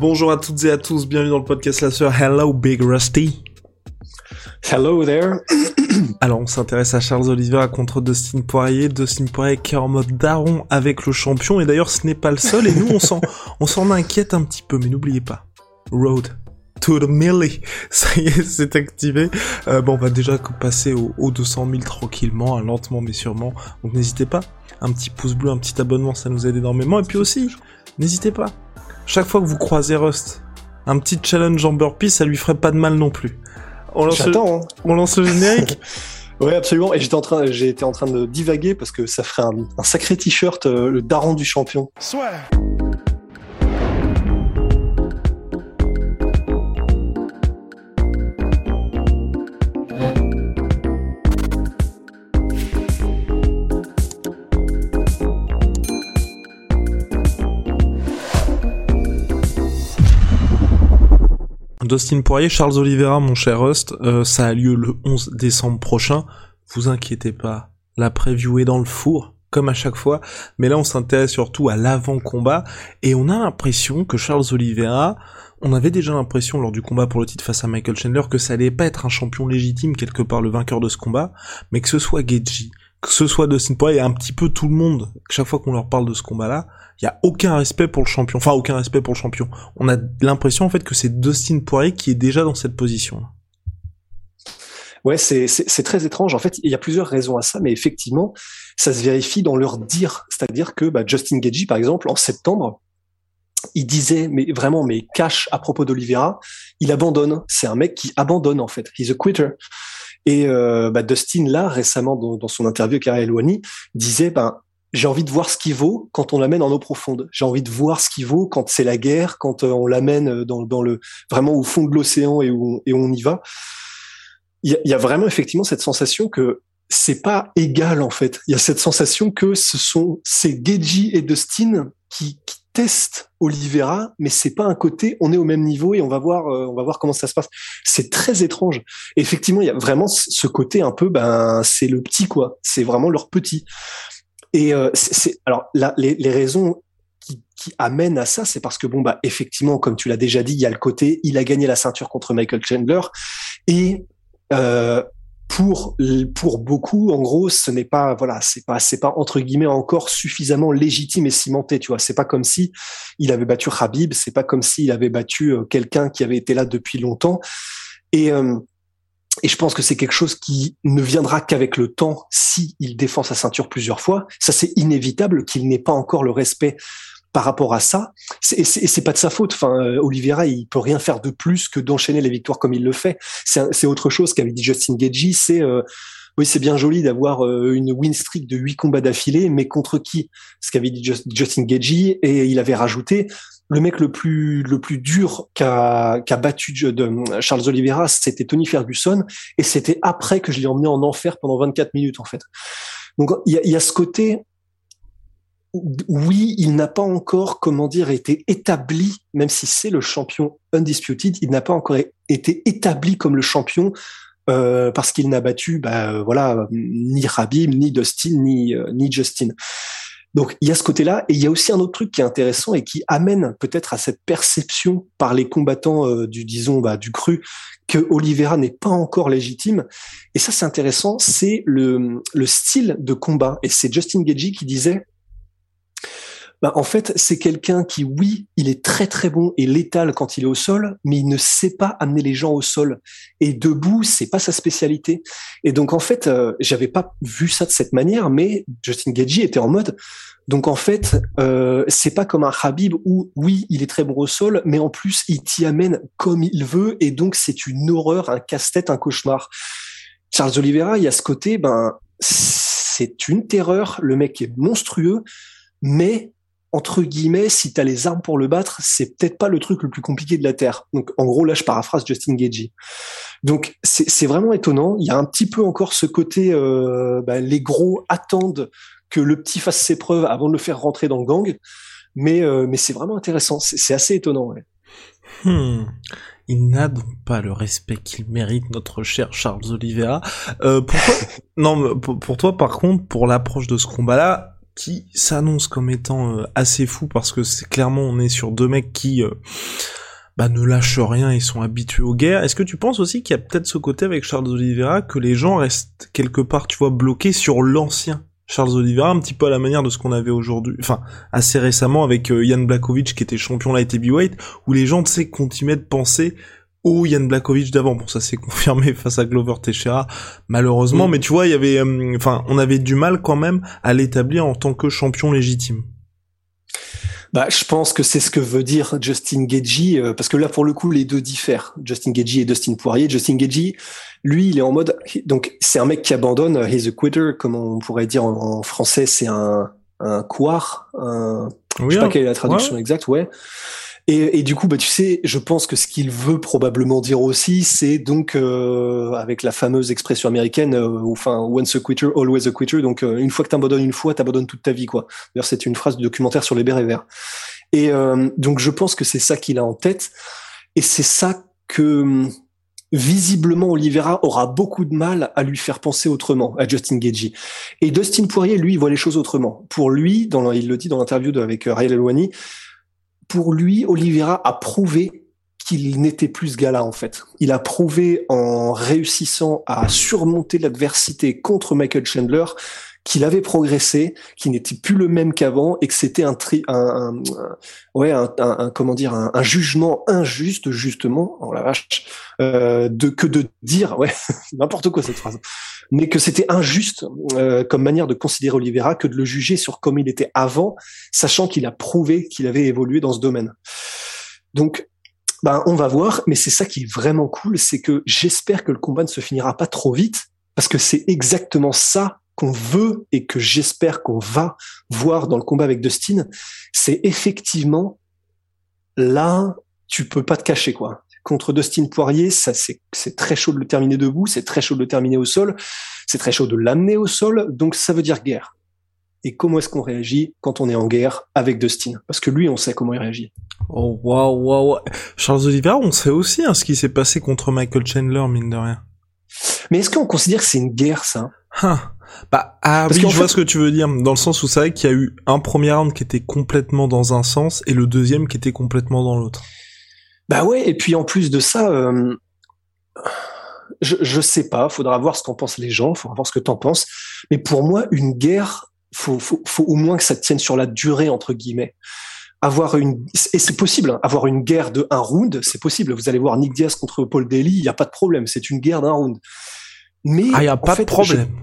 Bonjour à toutes et à tous, bienvenue dans le podcast La Sœur. Hello Big Rusty. Hello there. Alors on s'intéresse à Charles Oliveira contre Dustin Poirier. Dustin Poirier qui est en mode daron avec le champion. Et d'ailleurs ce n'est pas le seul et nous on s'en, on s'en inquiète un petit peu. Mais n'oubliez pas, Road to the Millie. Ça y est, c'est activé. Euh, bon, on va déjà passer aux au 200 000 tranquillement, hein, lentement mais sûrement. Donc n'hésitez pas. Un petit pouce bleu, un petit abonnement, ça nous aide énormément. Et puis aussi, n'hésitez pas. Chaque fois que vous croisez Rust, un petit challenge en burpee, ça lui ferait pas de mal non plus. On lance, le... Hein. on lance le générique Ouais, absolument. Et j'étais en train, j'ai été en train de divaguer parce que ça ferait un, un sacré t-shirt, euh, le daron du champion. Dustin Poirier, Charles Oliveira, mon cher Rust, euh, ça a lieu le 11 décembre prochain. Vous inquiétez pas, la preview est dans le four, comme à chaque fois. Mais là, on s'intéresse surtout à l'avant-combat. Et on a l'impression que Charles Oliveira, on avait déjà l'impression lors du combat pour le titre face à Michael Chandler que ça allait pas être un champion légitime quelque part le vainqueur de ce combat, mais que ce soit Geji, que ce soit Dustin Poirier et un petit peu tout le monde, chaque fois qu'on leur parle de ce combat-là, il y a aucun respect pour le champion. Enfin, aucun respect pour le champion. On a l'impression en fait que c'est Dustin Poirier qui est déjà dans cette position. Ouais, c'est, très étrange. En fait, il y a plusieurs raisons à ça, mais effectivement, ça se vérifie dans leur dire. C'est-à-dire que bah, Justin Gagey, par exemple, en septembre, il disait, mais vraiment, mais cash à propos d'Olivera, il abandonne. C'est un mec qui abandonne, en fait. He's a quitter. Et euh, bah, Dustin, là, récemment, dans, son interview avec Ariel Wani, disait, ben, j'ai envie de voir ce qui vaut quand on l'amène en eau profonde. J'ai envie de voir ce qui vaut quand c'est la guerre, quand euh, on l'amène dans, dans le vraiment au fond de l'océan et où et on y va. Il y, y a vraiment effectivement cette sensation que c'est pas égal en fait. Il y a cette sensation que ce sont c'est Geji et Dustin qui, qui testent Olivera, mais c'est pas un côté. On est au même niveau et on va voir, euh, on va voir comment ça se passe. C'est très étrange. Effectivement, il y a vraiment ce côté un peu, ben c'est le petit quoi. C'est vraiment leur petit. Et euh, c'est alors là, les, les raisons qui, qui, amènent à ça, c'est parce que bon bah effectivement, comme tu l'as déjà dit, il y a le côté, il a gagné la ceinture contre Michael Chandler et euh, pour pour beaucoup, en gros, ce n'est pas voilà, c'est pas c'est pas entre guillemets encore suffisamment légitime et cimenté, tu vois. C'est pas comme si il avait battu Habib, c'est pas comme s'il avait battu euh, quelqu'un qui avait été là depuis longtemps. Et euh, et je pense que c'est quelque chose qui ne viendra qu'avec le temps si il défend sa ceinture plusieurs fois. Ça, c'est inévitable qu'il n'ait pas encore le respect par rapport à ça. Et c'est pas de sa faute. Enfin, euh, Oliveira, il peut rien faire de plus que d'enchaîner les victoires comme il le fait. C'est autre chose qu'avait dit Justin Gagey. C'est euh, oui, c'est bien joli d'avoir euh, une win streak de huit combats d'affilée, mais contre qui? Ce qu'avait dit Justin Gagey, et il avait rajouté le mec le plus le plus dur qu'a qu'a battu de Charles Oliveira, c'était Tony Ferguson, et c'était après que je l'ai emmené en enfer pendant 24 minutes en fait. Donc il y a, y a ce côté oui, il n'a pas encore, comment dire, été établi, même si c'est le champion undisputed, il n'a pas encore été établi comme le champion euh, parce qu'il n'a battu, bah, voilà, ni Rabib, ni Dustin, ni, euh, ni Justin. Donc il y a ce côté-là, et il y a aussi un autre truc qui est intéressant et qui amène peut-être à cette perception par les combattants euh, du disons bah, du cru que Oliveira n'est pas encore légitime. Et ça c'est intéressant, c'est le, le style de combat. Et c'est Justin Gagey qui disait bah, en fait, c'est quelqu'un qui, oui, il est très très bon et létal quand il est au sol, mais il ne sait pas amener les gens au sol. Et debout, c'est pas sa spécialité. Et donc en fait, euh, j'avais pas vu ça de cette manière, mais Justin Gagey était en mode. Donc en fait, euh, c'est pas comme un Habib où oui, il est très bon au sol, mais en plus il t'y amène comme il veut, et donc c'est une horreur, un casse-tête, un cauchemar. Charles Oliveira, il y a ce côté, ben c'est une terreur. Le mec est monstrueux, mais entre guillemets, si tu as les armes pour le battre, c'est peut-être pas le truc le plus compliqué de la Terre. Donc, en gros, là, je paraphrase Justin Gagey. Donc, c'est vraiment étonnant. Il y a un petit peu encore ce côté, euh, bah, les gros attendent que le petit fasse ses preuves avant de le faire rentrer dans le gang. Mais, euh, mais c'est vraiment intéressant. C'est assez étonnant. Ouais. Hmm. Il n'a donc pas le respect qu'il mérite, notre cher Charles Oliveira. Euh, pour toi, non, pour toi, par contre, pour l'approche de ce combat-là, qui s'annonce comme étant euh, assez fou parce que c'est clairement on est sur deux mecs qui euh, bah, ne lâchent rien et sont habitués aux guerres. Est-ce que tu penses aussi qu'il y a peut-être ce côté avec Charles Oliveira que les gens restent quelque part, tu vois, bloqués sur l'ancien Charles Oliveira, un petit peu à la manière de ce qu'on avait aujourd'hui, enfin assez récemment avec euh, Jan Blakovic qui était champion light heavyweight, où les gens, tu sais, continuaient de penser au Yann Blakovic d'avant. Bon, ça s'est confirmé face à Glover Teixeira, malheureusement. Mm. Mais tu vois, il y avait, euh, enfin, on avait du mal quand même à l'établir en tant que champion légitime. Bah, je pense que c'est ce que veut dire Justin Gagey, euh, parce que là, pour le coup, les deux diffèrent. Justin Gagey et Dustin Poirier. Justin Gagey, lui, il est en mode, donc c'est un mec qui abandonne, euh, he's a quitter, comme on pourrait dire en, français, c'est un un couard, un, je sais pas hein. quelle est la traduction exacte, ouais. Et, et, du coup, bah, tu sais, je pense que ce qu'il veut probablement dire aussi, c'est donc euh, avec la fameuse expression américaine, euh, enfin, once a quitter, always a quitter. Donc, euh, une fois que t'abandonnes une fois, t'abandonnes toute ta vie, quoi. D'ailleurs, c'est une phrase du documentaire sur les bérets verts. Et euh, donc, je pense que c'est ça qu'il a en tête, et c'est ça que visiblement Oliveira aura beaucoup de mal à lui faire penser autrement à Justin Gagey. Et Dustin Poirier, lui, voit les choses autrement. Pour lui, dans, il le dit dans l'interview avec Rayel Elwani, pour lui, Oliveira a prouvé qu'il n'était plus ce gars-là en fait. Il a prouvé en réussissant à surmonter l'adversité contre Michael Chandler qu'il avait progressé, qu'il n'était plus le même qu'avant et que c'était un, tri, un, ouais, un, comment dire, un, jugement injuste justement, oh la vache, euh, de que de dire, ouais, n'importe quoi cette phrase, mais que c'était injuste euh, comme manière de considérer Oliveira que de le juger sur comme il était avant, sachant qu'il a prouvé qu'il avait évolué dans ce domaine. Donc ben, on va voir, mais c'est ça qui est vraiment cool, c'est que j'espère que le combat ne se finira pas trop vite, parce que c'est exactement ça qu'on veut et que j'espère qu'on va voir dans le combat avec Dustin, c'est effectivement là, tu peux pas te cacher quoi. Contre Dustin Poirier, ça c'est c'est très chaud de le terminer debout, c'est très chaud de le terminer au sol, c'est très chaud de l'amener au sol, donc ça veut dire guerre. Et comment est-ce qu'on réagit quand on est en guerre avec Dustin? Parce que lui, on sait comment il réagit. Oh waouh waouh Charles Oliver, on sait aussi hein, ce qui s'est passé contre Michael Chandler, mine de rien. Mais est-ce qu'on considère que c'est une guerre, ça? Hein. Bah, ah Parce oui, je vois ce que tu veux dire, dans le sens où c'est vrai qu'il y a eu un premier round qui était complètement dans un sens et le deuxième qui était complètement dans l'autre. Bah ouais, et puis en plus de ça, euh, je, je sais pas, faudra voir ce qu'en pensent les gens, faudra voir ce que t'en penses, mais pour moi, une guerre, faut, faut, faut au moins que ça tienne sur la durée, entre guillemets. Avoir une et c'est possible hein, avoir une guerre de un round c'est possible. Vous allez voir Nick Diaz contre Paul Daly il y a pas de problème c'est une guerre d'un round mais ah, y a pas de problème.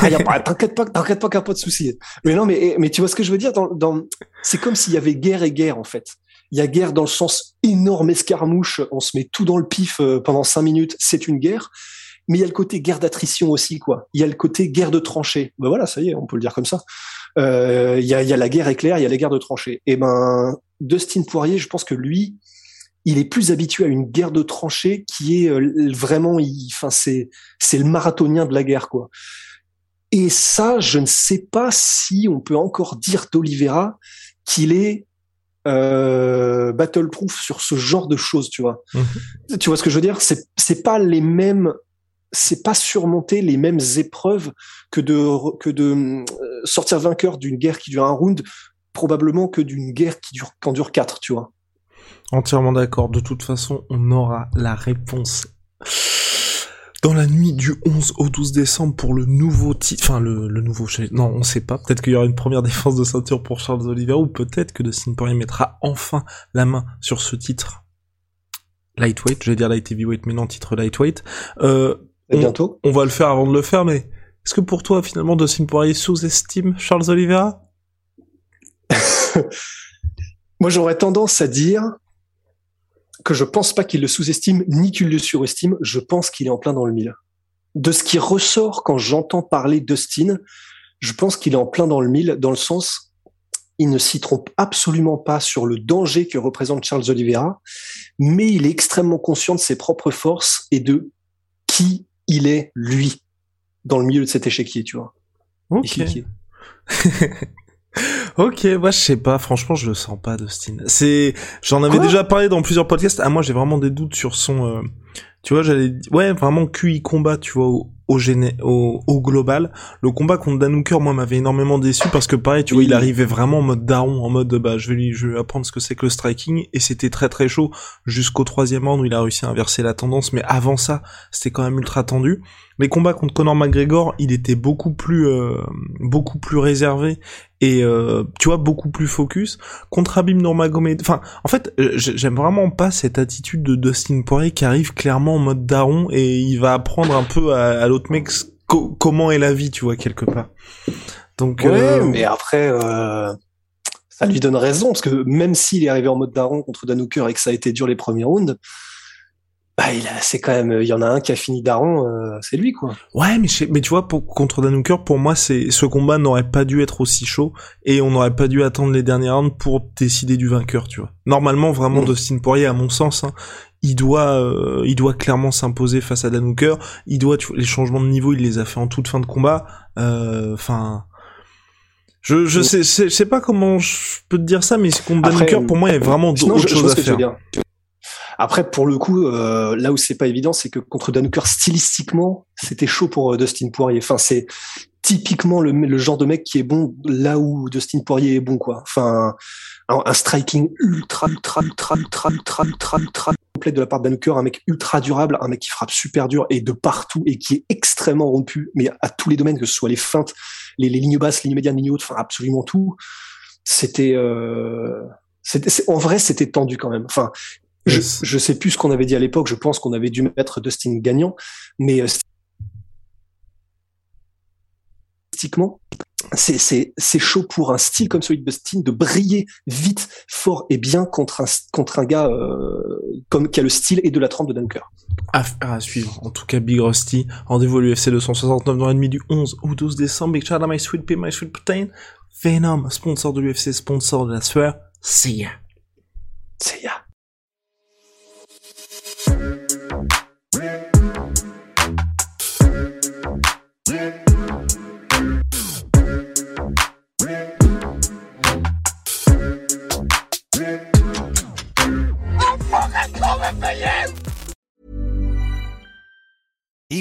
Ah, y a pas, t'inquiète pas, t'inquiète pas qu'il n'y a pas de souci. Mais non, mais, mais tu vois ce que je veux dire dans, dans, c'est comme s'il y avait guerre et guerre, en fait. Il y a guerre dans le sens énorme escarmouche, on se met tout dans le pif euh, pendant cinq minutes, c'est une guerre. Mais il y a le côté guerre d'attrition aussi, quoi. Il y a le côté guerre de tranchées. Ben voilà, ça y est, on peut le dire comme ça. Euh, il y, a, il y a la guerre éclair, il y a la guerre de tranchées. Et ben, Dustin Poirier, je pense que lui, il est plus habitué à une guerre de tranchées qui est euh, vraiment, enfin c'est c'est le marathonien de la guerre quoi. Et ça, je ne sais pas si on peut encore dire d'Olivera qu'il est euh, battleproof sur ce genre de choses, tu vois. Mhm. Tu vois ce que je veux dire? C'est c'est pas les mêmes, c'est pas surmonter les mêmes épreuves que de que de euh, sortir vainqueur d'une guerre qui dure un round, probablement que d'une guerre qui dure qu'en dure quatre, tu vois. Entièrement d'accord. De toute façon, on aura la réponse dans la nuit du 11 au 12 décembre pour le nouveau titre, enfin le, nouveau, non on sait pas, peut-être qu'il y aura une première défense de ceinture pour Charles Oliver ou peut-être que Dustin Poirier mettra enfin la main sur ce titre lightweight, je vais dire light heavyweight mais non titre lightweight. Euh, Et bientôt. On va le faire avant de le faire mais est-ce que pour toi finalement Dustin Poirier sous-estime Charles Oliveira? Moi j'aurais tendance à dire que je pense pas qu'il le sous-estime ni qu'il le surestime. Je pense qu'il est en plein dans le mille. De ce qui ressort quand j'entends parler d'Austin, je pense qu'il est en plein dans le mille, dans le sens, il ne s'y trompe absolument pas sur le danger que représente Charles Oliveira, mais il est extrêmement conscient de ses propres forces et de qui il est, lui, dans le milieu de cet échiquier, tu vois. Ok. ok, moi je sais pas, franchement je le sens pas Dustin. C'est, j'en avais déjà parlé dans plusieurs podcasts. Ah moi j'ai vraiment des doutes sur son, euh, tu vois j'allais, ouais vraiment QI combat, tu vois au, au, au, au, global. Le combat contre Danuker, moi, m'avait énormément déçu parce que pareil, tu vois, il arrivait vraiment en mode daron, en mode, bah, je vais lui, je vais apprendre ce que c'est que le striking, et c'était très très chaud jusqu'au troisième round où il a réussi à inverser la tendance, mais avant ça, c'était quand même ultra tendu. Les combats contre Conor McGregor, il était beaucoup plus, euh, beaucoup plus réservé et euh, tu vois beaucoup plus focus. Contre Abim Nurmagomedov, enfin, en fait, euh, j'aime vraiment pas cette attitude de Dustin Poirier qui arrive clairement en mode daron et il va apprendre un peu à, l'autre mec comment est la vie, tu vois quelque part. Donc, ouais, mais après. Ça lui donne raison, parce que même s'il est arrivé en mode daron contre Danuker et que ça a été dur les premiers rounds, bah, il c'est quand même, il y en a un qui a fini Daron, euh, c'est lui quoi. Ouais, mais mais tu vois, pour, contre Danuker, pour moi, c'est ce combat n'aurait pas dû être aussi chaud et on n'aurait pas dû attendre les derniers rounds pour décider du vainqueur, tu vois. Normalement, vraiment, mm. Dustin Poirier, à mon sens, hein, il doit, euh, il doit clairement s'imposer face à Danuker. Il doit, tu vois, les changements de niveau, il les a fait en toute fin de combat. Euh, enfin. je, je mm. sais, je sais pas comment je peux te dire ça, mais contre Danuker, pour moi, il y a vraiment d'autres choses à faire. Après, pour le coup, euh, là où c'est pas évident, c'est que contre Danuker, stylistiquement, c'était chaud pour euh, Dustin Poirier. Enfin, c'est typiquement le, genre de mec qui est bon là où Dustin Poirier est bon, quoi. Enfin, un, striking ultra, ultra, ultra, ultra, ultra, ultra, ultra complet de la part de Danuker, un mec ultra durable, un mec qui frappe super dur et de partout et qui est extrêmement rompu, mais à tous les domaines, que ce soit les feintes, les, lignes basses, les lignes médianes, les lignes hautes, enfin absolument tout. C'était, euh, en vrai, c'était tendu quand même. Enfin, je, je sais plus ce qu'on avait dit à l'époque. Je pense qu'on avait dû mettre Dustin gagnant, mais euh, stylistiquement, c'est chaud pour un style comme celui de Dustin de briller vite, fort et bien contre un contre un gars euh, comme qui a le style et de la trempe de Dunker. Affaire à suivre. En tout cas, Big Rusty, rendez-vous à l'UFC 269 dans la nuit du 11 ou 12 décembre. Big my sweet pea, my sweet protein. Venom, sponsor de l'UFC, sponsor de la sueur. See ya. See ya.